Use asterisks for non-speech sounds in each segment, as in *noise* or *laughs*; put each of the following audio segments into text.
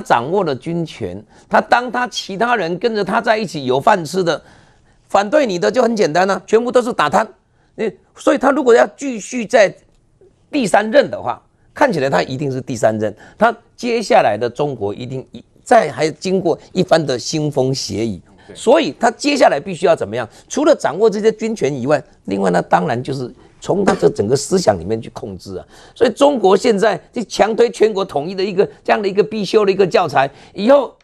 掌握了军权，他当他其他人跟着他在一起有饭吃的，反对你的就很简单了，啊，全部都是打贪。那所以他如果要继续在第三任的话，看起来他一定是第三任，他接下来的中国一定一再还经过一番的腥风血雨，所以他接下来必须要怎么样？除了掌握这些军权以外，另外呢，当然就是。从他这整个思想里面去控制啊，所以中国现在就强推全国统一的一个这样的一个必修的一个教材，以后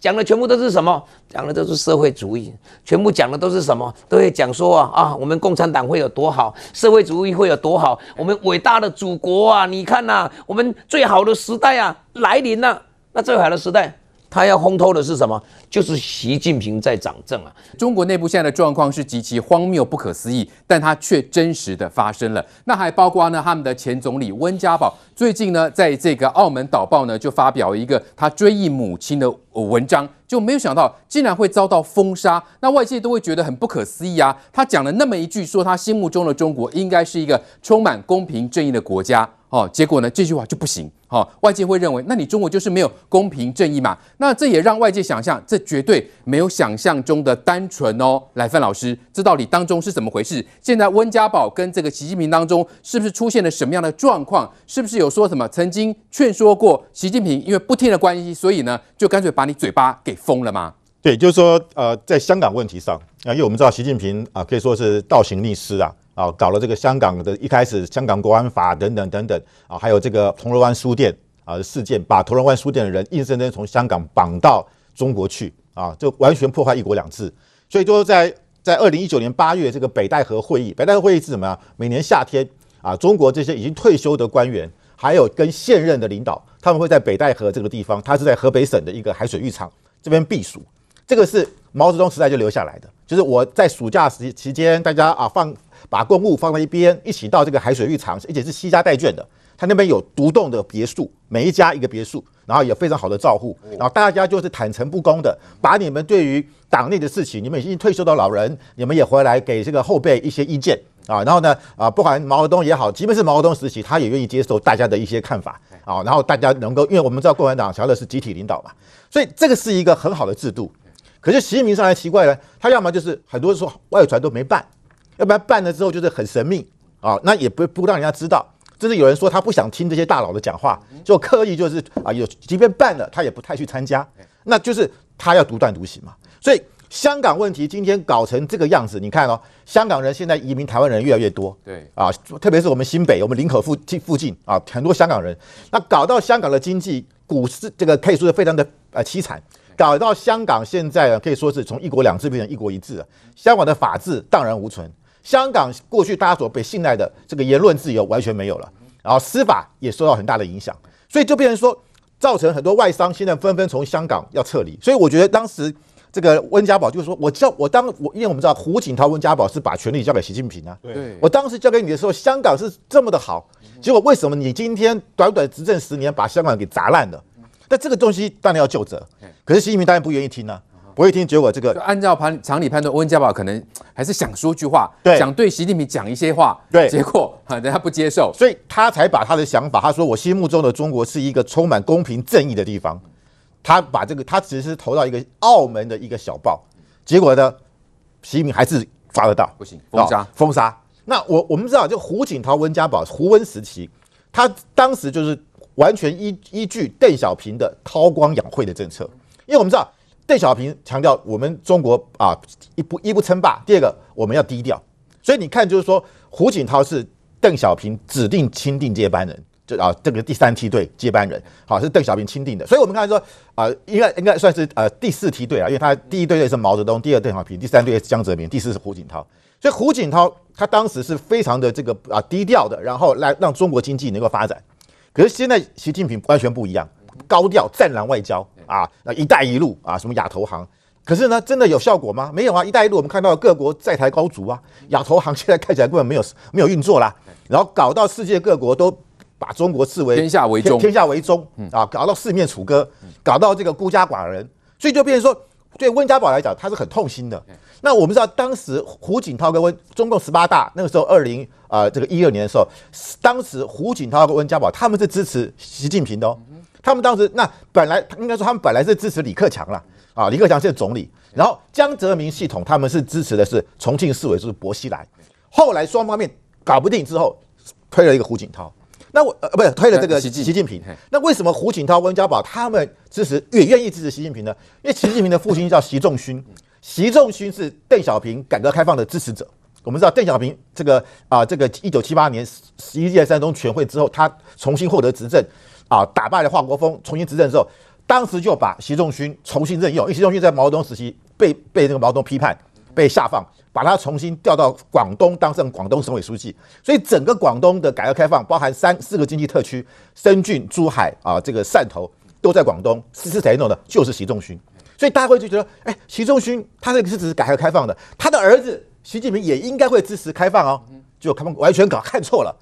讲的全部都是什么？讲的都是社会主义，全部讲的都是什么？都会讲说啊啊，我们共产党会有多好，社会主义会有多好，我们伟大的祖国啊，你看呐，我们最好的时代啊来临了，那最好的时代。他要烘托的是什么？就是习近平在掌政啊！中国内部现在的状况是极其荒谬、不可思议，但它却真实的发生了。那还包括呢，他们的前总理温家宝最近呢，在这个《澳门导报》呢，就发表一个他追忆母亲的文章，就没有想到竟然会遭到封杀。那外界都会觉得很不可思议啊！他讲了那么一句，说他心目中的中国应该是一个充满公平正义的国家。哦，结果呢，这句话就不行。好、外界会认为，那你中国就是没有公平正义嘛？那这也让外界想象，这绝对没有想象中的单纯哦。来，范老师，这到底当中是怎么回事？现在温家宝跟这个习近平当中，是不是出现了什么样的状况？是不是有说什么曾经劝说过习近平，因为不听的关系，所以呢，就干脆把你嘴巴给封了吗？对，就是说，呃，在香港问题上啊，因为我们知道习近平啊，可以说是倒行逆施啊。啊，搞了这个香港的一开始香港国安法等等等等啊，还有这个铜锣湾书店啊事件，把铜锣湾书店的人硬生生从香港绑到中国去啊，就完全破坏一国两制。所以就在在二零一九年八月这个北戴河会议，北戴河会议是什么呀？每年夏天啊，中国这些已经退休的官员，还有跟现任的领导，他们会在北戴河这个地方，它是在河北省的一个海水浴场这边避暑。这个是毛泽东时代就留下来的，就是我在暑假时期间，大家啊放。把公务放在一边，一起到这个海水浴场，而且是西家带眷的。他那边有独栋的别墅，每一家一个别墅，然后有非常好的照护，然后大家就是坦诚不公的，把你们对于党内的事情，你们已经退休的老人，你们也回来给这个后辈一些意见啊。然后呢，啊，不管毛泽东也好，即便是毛泽东时期，他也愿意接受大家的一些看法啊。然后大家能够，因为我们知道共产党强调的是集体领导嘛，所以这个是一个很好的制度。可是习近平上来奇怪了，他要么就是很多人说外传都没办。要不然办了之后就是很神秘啊，那也不不让人家知道。就是有人说他不想听这些大佬的讲话，就刻意就是啊，有即便办了他也不太去参加，那就是他要独断独行嘛。所以香港问题今天搞成这个样子，你看哦，香港人现在移民台湾人越来越多，对啊，特别是我们新北，我们林口附近附近啊，很多香港人，那搞到香港的经济股市这个可以说是非常的呃凄惨。搞到香港现在可以说是从一国两制变成一国一制了，香港的法治荡然无存。香港过去大家所被信赖的这个言论自由完全没有了，然后司法也受到很大的影响，所以就变成说，造成很多外商现在纷纷从香港要撤离。所以我觉得当时这个温家宝就是说，我叫我当我因为我们知道胡锦涛、温家宝是把权力交给习近平啊，对，我当时交给你的时候，香港是这么的好，结果为什么你今天短短执政十年把香港给砸烂了？那这个东西当然要就责，可是习近平当然不愿意听呢、啊。不会听，结果这个。按照盘常理判断，温家宝可能还是想说句话，对，想对习近平讲一些话，对，结果啊，人家不接受，所以他才把他的想法，他说我心目中的中国是一个充满公平正义的地方，他把这个他只是投到一个澳门的一个小报，结果呢，习近平还是抓得到，不行，封杀，封杀。那我我们知道，就胡锦涛、温家宝、胡温时期，他当时就是完全依依据邓小平的韬光养晦的政策，因为我们知道。邓小平强调，我们中国啊，一不一不称霸，第二个我们要低调。所以你看，就是说胡锦涛是邓小平指定钦定接班人，就啊这个第三梯队接班人，好是邓小平钦定的。所以我们看说啊，应该应该算是呃第四梯队啊，因为他第一队队是毛泽东，第二邓小平，第三队是江泽民，第四是胡锦涛。所以胡锦涛他当时是非常的这个啊低调的，然后来让中国经济能够发展。可是现在习近平完全不一样，高调战狼外交。啊，那“一带一路”啊，什么亚投行，可是呢，真的有效果吗？没有啊！“一带一路”我们看到各国债台高筑啊，亚投行 *laughs* 现在看起来根本没有没有运作啦，然后搞到世界各国都把中国视为天下为中，天下为中啊，搞到四面楚歌，搞到这个孤家寡人，所以就变成说，对温家宝来讲，他是很痛心的。那我们知道，当时胡锦涛跟温中共十八大那个时候，二零啊这个一二年的时候，当时胡锦涛跟温家宝他们是支持习近平的哦。他们当时那本来应该说他们本来是支持李克强了啊，李克强现在总理，然后江泽民系统他们是支持的是重庆市委书记薄熙来，后来双方面搞不定之后，推了一个胡锦涛。那我呃不是推了这个习习近平，那为什么胡锦涛、温家宝他们支持也愿意支持习近平呢？因为习近平的父亲叫习仲勋，习仲勋是邓小平改革开放的支持者。我们知道邓小平这个啊，这个一九七八年十一届三中全会之后，他重新获得执政啊，打败了华国锋，重新执政之后，当时就把习仲勋重新任用，因为习仲勋在毛泽东时期被被那个毛泽东批判，被下放。把他重新调到广东当上广东省委书记，所以整个广东的改革开放，包含三四个经济特区，深圳、珠海啊，这个汕头都在广东，是是谁弄的？就是习仲勋。所以大家会就觉得，哎，习仲勋他这个是支持改革开放的，他的儿子习近平也应该会支持开放哦，就他们完全搞看错了。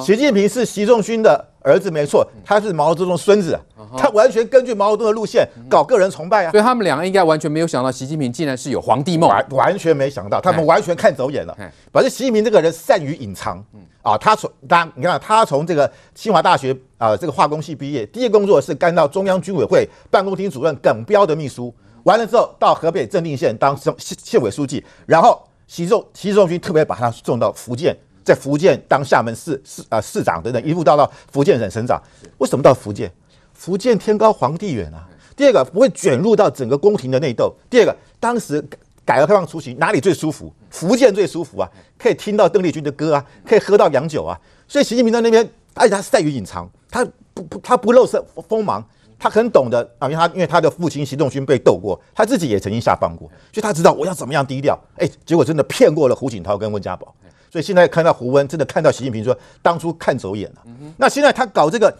习近平是习仲勋的儿子，没错，他是毛泽东孙子，他完全根据毛泽东的路线搞个人崇拜啊。所以他们两个应该完全没有想到，习近平竟然是有皇帝梦，完完全没想到，他们完全看走眼了。反正习近平这个人善于隐藏啊，他从当然你看他从这个清华大学啊这个化工系毕业，第一个工作是干到中央军委会办公厅主任耿彪的秘书，完了之后到河北正定县当县县委书记，然后习仲习仲勋特别把他送到福建。在福建当厦门市市啊市长等等，一路到到福建省省长。为什么到福建？福建天高皇帝远啊。第二个不会卷入到整个宫廷的内斗。第二个，当时改革开放初期哪里最舒服？福建最舒服啊，可以听到邓丽君的歌啊，可以喝到洋酒啊。所以习近平在那边，而且他善于隐藏，他不不他不露色锋芒，他很懂得啊，因为他因为他的父亲习仲勋被斗过，他自己也曾经下放过，所以他知道我要怎么样低调。哎，结果真的骗过了胡锦涛跟温家宝。所以现在看到胡温，真的看到习近平说当初看走眼了。那现在他搞这个，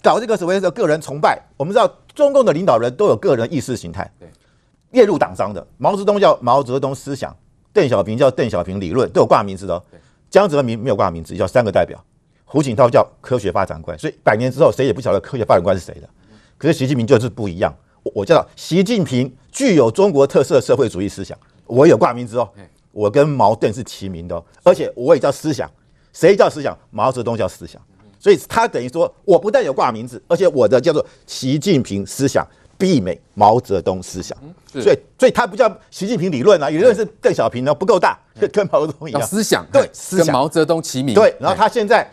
搞这个所谓的个人崇拜，我们知道中共的领导人都有个人意识形态，列入党章的。毛泽东叫毛泽东思想，邓小平叫邓小平理论，都有挂名字的。江泽民没有挂名字，叫三个代表。胡锦涛叫科学发展观，所以百年之后谁也不晓得科学发展观是谁的。可是习近平就是不一样，我叫习近平具有中国特色社会主义思想，我有挂名字哦。我跟毛邓是齐名的，哦，而且我也叫思想，谁叫思想？毛泽东叫思想，所以他等于说，我不但有挂名字，而且我的叫做习近平思想媲美毛泽东思想，所以所以他不叫习近平理论啊，理论是邓小平呢不够大，跟毛泽东一样，思想对，思想。跟毛泽东齐名，对，然后他现在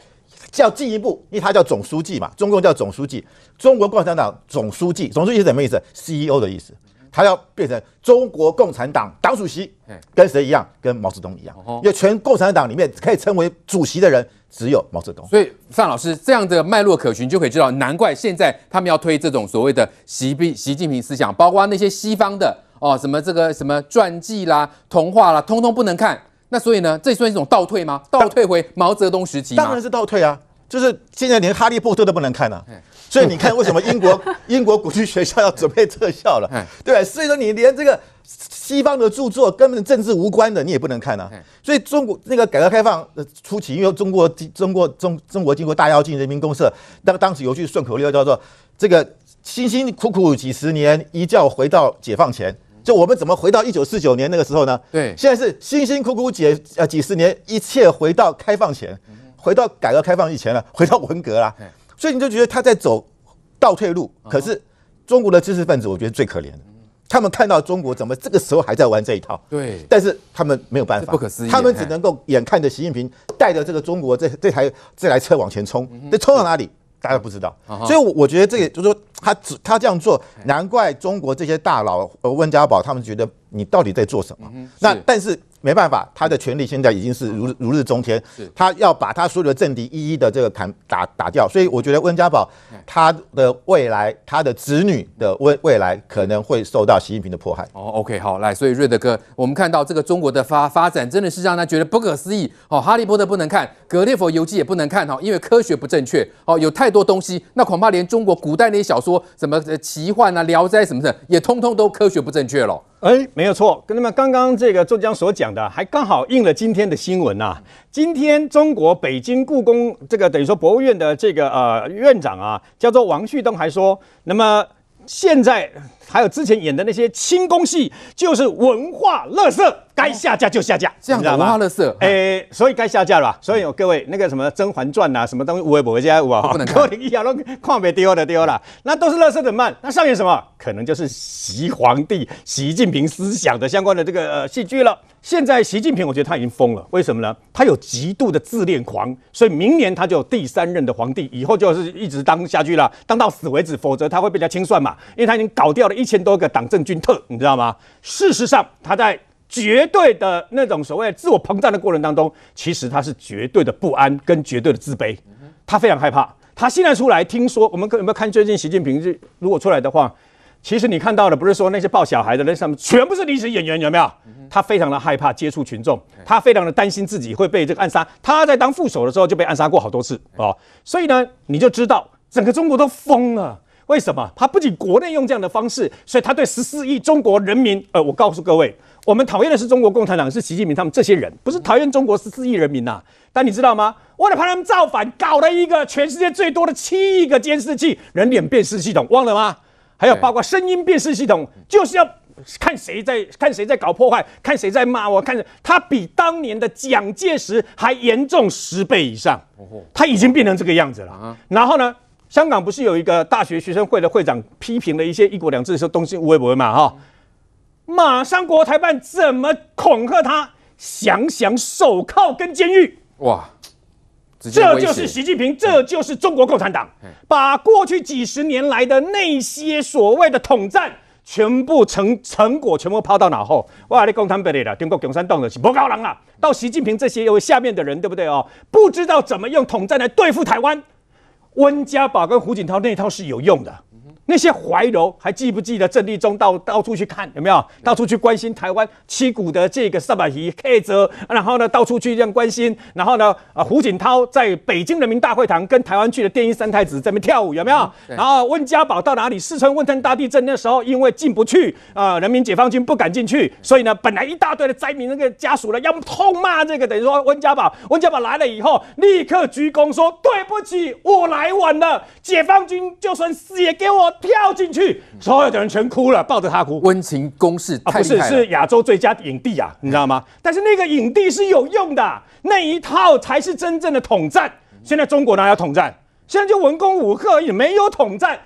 叫进一步，因为他叫总书记嘛，中共叫总书记，中国共产党总书记，总书记是什么意思？CEO 的意思。他要变成中国共产党党主席，跟谁一样？跟毛泽东一样。因为全共产党里面可以称为主席的人只有毛泽东。所以范老师这样的脉络可循，就可以知道，难怪现在他们要推这种所谓的习毕习近平思想，包括那些西方的哦，什么这个什么传记啦、童话啦，通通不能看。那所以呢，这算一种倒退吗？倒退回毛泽东时期？当然是倒退啊！就是现在连哈利波特都不能看了、啊。所以你看，为什么英国 *laughs* 英国国际学校要准备特效了？对，所以说你连这个西方的著作根本政治无关的，你也不能看啊。所以中国那个改革开放的初期，因为中国中国中中国经过大跃进、人民公社，当当时有句顺口溜叫做“这个辛辛苦苦几十年，一觉回到解放前”。就我们怎么回到一九四九年那个时候呢？对，现在是辛辛苦苦几呃几十年，一切回到开放前，回到改革开放以前了，回到文革了。所以你就觉得他在走倒退路，可是中国的知识分子，我觉得最可怜的，他们看到中国怎么这个时候还在玩这一套，对，但是他们没有办法，不可思议，他们只能够眼看着习近平带着这个中国这这台这台车往前冲，这冲到哪里，大家不知道。所以，我我觉得这个就是说，他只他这样做，难怪中国这些大佬呃温家宝他们觉得你到底在做什么？那但是。没办法，他的权力现在已经是如如日中天，他要把他所有的政敌一一的这个砍打打掉，所以我觉得温家宝他的未来，他的子女的未未来可能会受到习近平的迫害。哦，OK，好，来，所以瑞德哥，我们看到这个中国的发发展真的是让他觉得不可思议。哦，哈利波特不能看，格列佛游记也不能看，哈，因为科学不正确。哦，有太多东西，那恐怕连中国古代那些小说，什么奇幻啊、聊斋什么的，也通通都科学不正确了。哎，没有错，跟他们刚刚这个周江所讲的，还刚好应了今天的新闻呐、今天中国北京故宫这个等于说博物院的这个呃院长啊，叫做王旭东，还说，那么现在还有之前演的那些清宫戏，就是文化垃圾。该下架就下架，这样的文化垃圾。哎，所以该下架了吧？所以有各位那个什么《甄嬛传》呐，什么东西，我也不会加，我不能看，*laughs* 一样都看没丢的丢了，那都是垃圾怎么办？那上演什么？可能就是习皇帝、习近平思想的相关的这个呃戏剧了。现在习近平，我觉得他已经疯了，为什么呢？他有极度的自恋狂，所以明年他就有第三任的皇帝，以后就是一直当下去了，当到死为止，否则他会被人家清算嘛，因为他已经搞掉了一千多个党政军特，你知道吗？事实上，他在绝对的那种所谓自我膨胀的过程当中，其实他是绝对的不安跟绝对的自卑，他非常害怕。他现在出来，听说我们有没有看最近习近平如果出来的话？其实你看到的不是说那些抱小孩的那上面全部是历史演员，有没有？他非常的害怕接触群众，他非常的担心自己会被这个暗杀。他在当副手的时候就被暗杀过好多次哦，所以呢，你就知道整个中国都疯了。为什么？他不仅国内用这样的方式，所以他对十四亿中国人民，呃，我告诉各位，我们讨厌的是中国共产党，是习近平他们这些人，不是讨厌中国十四亿人民呐、啊。但你知道吗？为了怕他们造反，搞了一个全世界最多的七亿个监视器、人脸辨识系统，忘了吗？还有包括声音辨识系统，就是要看谁在看谁在搞破坏，看谁在骂我，看着他比当年的蒋介石还严重十倍以上，他已经变成这个样子了。然后呢，香港不是有一个大学学生会的会长批评了一些一国两制的时候东西会不会嘛？哈，马上国台办怎么恐吓他？想想手铐跟监狱，哇！这就是习近平，这就是中国共产党，把过去几十年来的那些所谓的统战，全部成成果全部抛到脑后。哇，你共产党的中国共产党的是不高人啊。到习近平这些有下面的人，对不对哦？不知道怎么用统战来对付台湾。温家宝跟胡锦涛那套是有用的。那些怀柔还记不记得郑立中到到处去看有没有？到处去关心台湾七股的这个萨巴伊 K 泽，然后呢到处去这样关心，然后呢啊胡锦涛在北京人民大会堂跟台湾去的电音三太子在那边跳舞有没有？嗯、然后温家宝到哪里？四川汶川大地震那时候因为进不去啊、呃，人民解放军不敢进去，所以呢本来一大堆的灾民那个家属呢要痛骂这个，等于说温家宝，温家宝来了以后立刻鞠躬说对不起，我来晚了，解放军就算死也给我。跳进去，所有的人全哭了，抱着他哭。温情攻势啊，不是，是亚洲最佳影帝啊，你知道吗？但是那个影帝是有用的，那一套才是真正的统战。现在中国哪有统战？现在就文攻武吓而已，没有统战。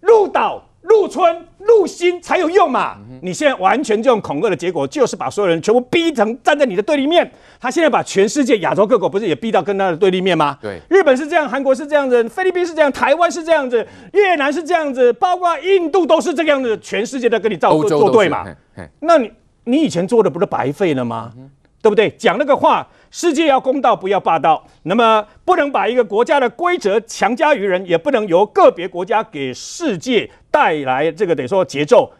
入岛。入村入心才有用嘛！你现在完全这种恐吓的结果，就是把所有人全部逼成站在你的对立面。他现在把全世界亚洲各国不是也逼到跟他的对立面吗？对，日本是这样，韩国是这样子，菲律宾是这样，台湾是这样子，越南是这样子，包括印度都是这样子，全世界都跟你造作对嘛？那你你以前做的不是白费了吗？对不对？讲那个话。世界要公道，不要霸道。那么，不能把一个国家的规则强加于人，也不能由个别国家给世界带来这个等于说节奏。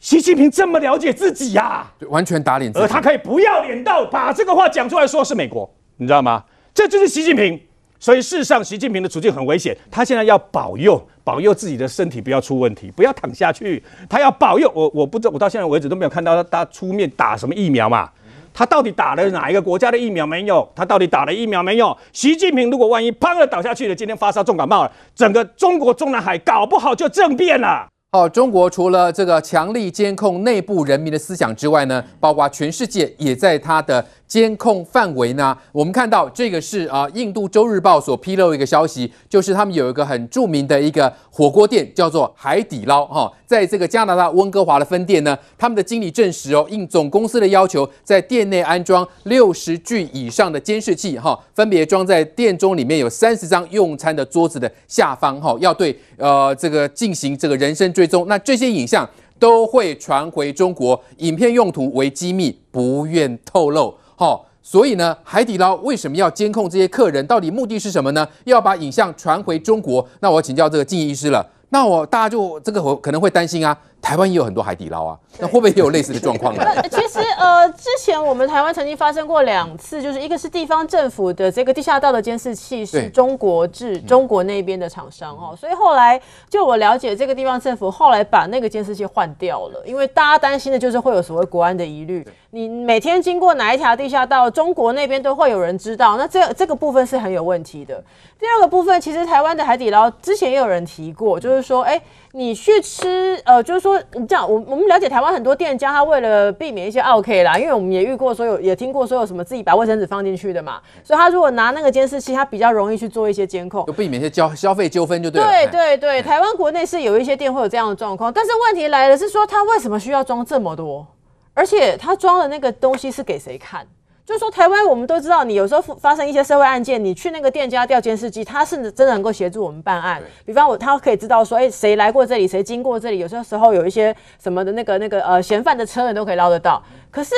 习近平这么了解自己呀、啊，完全打脸自己，而他可以不要脸到把这个话讲出来，说是美国，你知道吗？这就是习近平。所以，事实上，习近平的处境很危险。他现在要保佑，保佑自己的身体不要出问题，不要躺下去。他要保佑我，我不知道，我到现在为止都没有看到他出面打什么疫苗嘛。他到底打了哪一个国家的疫苗没有？他到底打了疫苗没有？习近平如果万一砰的倒下去了，今天发烧重感冒了，整个中国中南海搞不好就政变了。好，中国除了这个强力监控内部人民的思想之外呢，包括全世界也在他的。监控范围呢？我们看到这个是啊，印度周日报所披露一个消息，就是他们有一个很著名的一个火锅店，叫做海底捞哈，在这个加拿大温哥华的分店呢，他们的经理证实哦，应总公司的要求，在店内安装六十具以上的监视器哈，分别装在店中里面有三十张用餐的桌子的下方哈，要对呃这个进行这个人身追踪，那这些影像都会传回中国，影片用途为机密，不愿透露。哦，所以呢，海底捞为什么要监控这些客人？到底目的是什么呢？要把影像传回中国？那我请教这个静医师了。那我大家就这个可能会担心啊。台湾也有很多海底捞啊，那会不会也有类似的状况呢？*laughs* 其实呃，之前我们台湾曾经发生过两次，就是一个是地方政府的这个地下道的监视器是中国制，中国那边的厂商哦，所以后来就我了解，这个地方政府后来把那个监视器换掉了，因为大家担心的就是会有所谓国安的疑虑。你每天经过哪一条地下道，中国那边都会有人知道，那这这个部分是很有问题的。第二个部分，其实台湾的海底捞之前也有人提过，就是说，哎。你去吃，呃，就是说，你这样，我我们了解台湾很多店家，他为了避免一些 OK 啦，因为我们也遇过所有，也听过说有什么自己把卫生纸放进去的嘛，所以他如果拿那个监视器，他比较容易去做一些监控，就避免一些交消费纠纷就对了。对对对，台湾国内是有一些店会有这样的状况，但是问题来了，是说他为什么需要装这么多，而且他装的那个东西是给谁看？就是说，台湾我们都知道，你有时候发生一些社会案件，你去那个店家调监视器，他是真的能够协助我们办案。比方我，他可以知道说，哎，谁来过这里，谁经过这里，有些时候有一些什么的那个那个呃嫌犯的车，你都可以捞得到。可是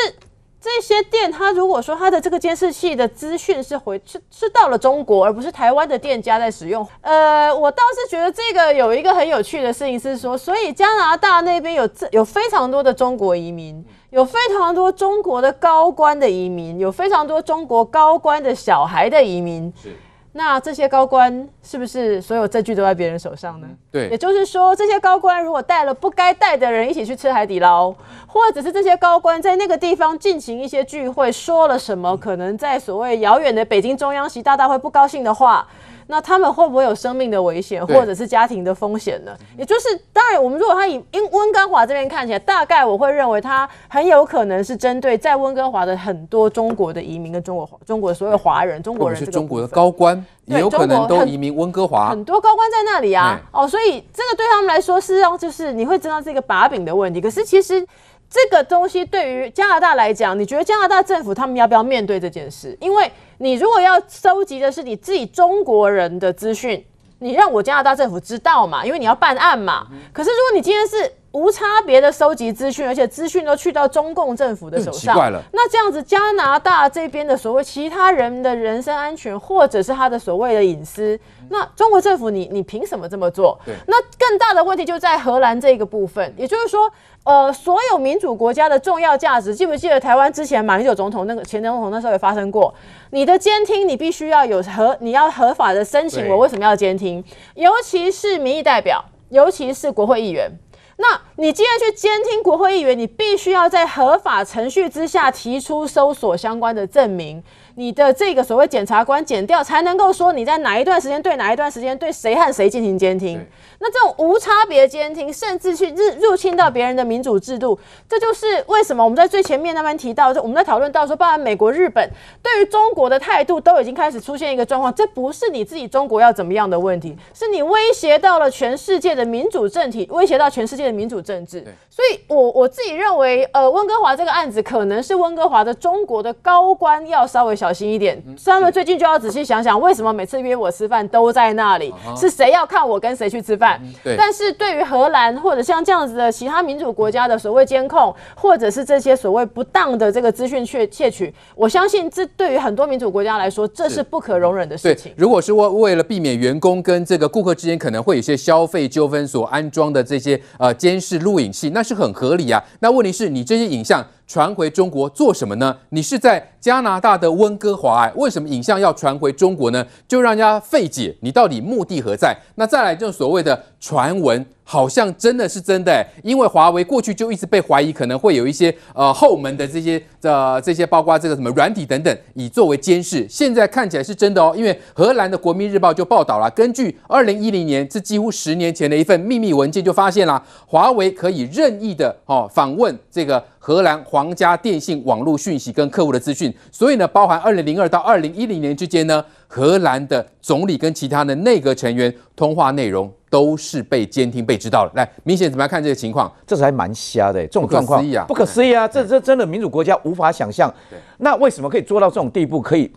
这些店，他如果说他的这个监视器的资讯是回是是到了中国，而不是台湾的店家在使用，呃，我倒是觉得这个有一个很有趣的事情是说，所以加拿大那边有这有非常多的中国移民。有非常多中国的高官的移民，有非常多中国高官的小孩的移民。是，那这些高官是不是所有证据都在别人手上呢？对，也就是说，这些高官如果带了不该带的人一起去吃海底捞，或者是这些高官在那个地方进行一些聚会，说了什么可能在所谓遥远的北京中央习大大会不高兴的话。那他们会不会有生命的危险，或者是家庭的风险呢？也就是，当然，我们如果他以因温哥华这边看起来，大概我会认为他很有可能是针对在温哥华的很多中国的移民跟中国中国的所有华人、中国人，是中国的高官，也有可能都移民温哥华，很多高官在那里啊。哦，所以这个对他们来说是让就是你会知道这个把柄的问题。可是其实这个东西对于加拿大来讲，你觉得加拿大政府他们要不要面对这件事？因为你如果要收集的是你自己中国人的资讯，你让我加拿大政府知道嘛，因为你要办案嘛。可是如果你今天是无差别的收集资讯，而且资讯都去到中共政府的手上，那这样子加拿大这边的所谓其他人的人身安全，或者是他的所谓的隐私，那中国政府你你凭什么这么做？那更大的问题就在荷兰这个部分，也就是说。呃，所有民主国家的重要价值，记不记得台湾之前马英九总统那个前总统那时候也发生过？你的监听你必须要有合，你要合法的申请。我为什么要监听？尤其是民意代表，尤其是国会议员。那你既然去监听国会议员，你必须要在合法程序之下提出搜索相关的证明。你的这个所谓检察官检调才能够说你在哪一段时间对哪一段时间对谁和谁进行监听。那这种无差别监听，甚至去入入侵到别人的民主制度，这就是为什么我们在最前面那边提到，就我们在讨论到说，包含美国、日本对于中国的态度都已经开始出现一个状况。这不是你自己中国要怎么样的问题，是你威胁到了全世界的民主政体，威胁到全世界的民主政治。所以我我自己认为，呃，温哥华这个案子可能是温哥华的中国的高官要稍微小心一点，所以他们最近就要仔细想想，为什么每次约我吃饭都在那里？是谁要看我跟谁去吃饭？对。但是对于荷兰或者像这样子的其他民主国家的所谓监控，或者是这些所谓不当的这个资讯窃窃取，我相信这对于很多民主国家来说，这是不可容忍的事情。如果是为为了避免员工跟这个顾客之间可能会有些消费纠纷所安装的这些呃监视录影器，那是很合理啊。那问题是你这些影像。传回中国做什么呢？你是在加拿大的温哥华，为什么影像要传回中国呢？就让人家费解，你到底目的何在？那再来，就所谓的传闻。好像真的是真的，因为华为过去就一直被怀疑可能会有一些呃后门的这些呃这些包括这个什么软体等等，以作为监视。现在看起来是真的哦，因为荷兰的国民日报就报道了，根据二零一零年，这几乎十年前的一份秘密文件就发现了，华为可以任意的哦访问这个荷兰皇家电信网络讯息跟客户的资讯，所以呢，包含二零零二到二零一零年之间呢，荷兰的总理跟其他的内阁成员通话内容。都是被监听、被知道了。来，明显怎么样看这个情况？这是还蛮瞎的，这种状况不可思议啊！不可思议啊！这这真的民主国家无法想象。那为什么可以做到这种地步？可以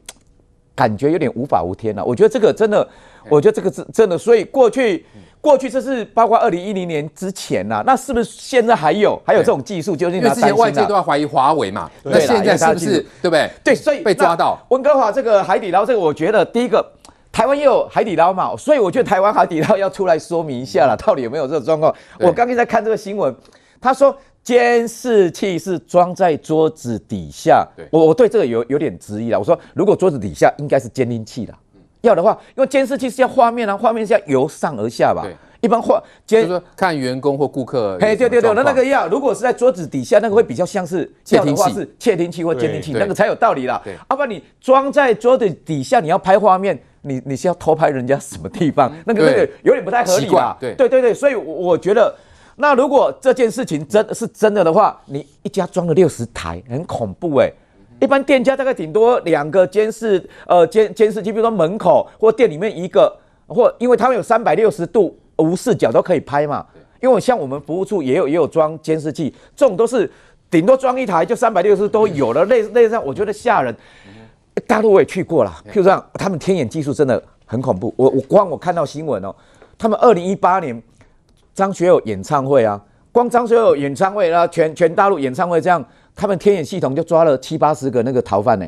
感觉有点无法无天呢、啊？我觉得这个真的，我觉得这个是真的。所以过去，过去这是包括二零一零年之前呐、啊，那是不是现在还有还有这种技术？就是因为之前外界都要怀疑华为嘛，那现在是不是对不对？对，所以被抓到温哥华这个海底捞，这个我觉得第一个。台湾也有海底捞嘛，所以我觉得台湾海底捞要出来说明一下了，到底有没有这种状况？我刚刚在看这个新闻，他说监视器是装在桌子底下，我我对这个有有点质疑了。我说如果桌子底下应该是监听器了，要的话，因为监视器是要画面啊，画面是要由上而下吧。一般画就是看员工或顾客，嘿，对对对，那那个要如果是在桌子底下，那个会比较像是窃听器，窃听器或监听器，那个才有道理啦。要不然你装在桌子底下，你要拍画面，你你是要偷拍人家什么地方？那个那个对有点不太合理吧？对对对对，所以我我觉得，那如果这件事情真的是真的的话，你一家装了六十台，很恐怖哎、欸。一般店家大概顶多两个监视，呃监监视器，比如说门口或店里面一个，或因为他们有三百六十度无视角都可以拍嘛。因为像我们服务处也有也有装监视器，这种都是顶多装一台就三百六十度都有了，类类似这样，我觉得吓人。大陆我也去过了，譬如说他们天眼技术真的很恐怖。我我光我看到新闻哦，他们二零一八年张学友演唱会啊，光张学友演唱会啊，全全大陆演唱会这样。他们天眼系统就抓了七八十个那个逃犯呢，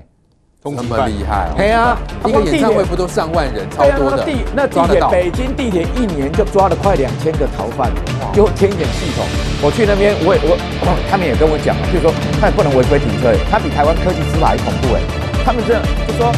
这么厉害哦！对啊，一个演唱会不都上万人，超多的。那地那地铁，北京地铁一年就抓了快两千个逃犯，就天眼系统。我去那边，我也我他们也跟我讲，就是说他也不能违规停车，他比台湾科技执法还恐怖哎，他们这样就说。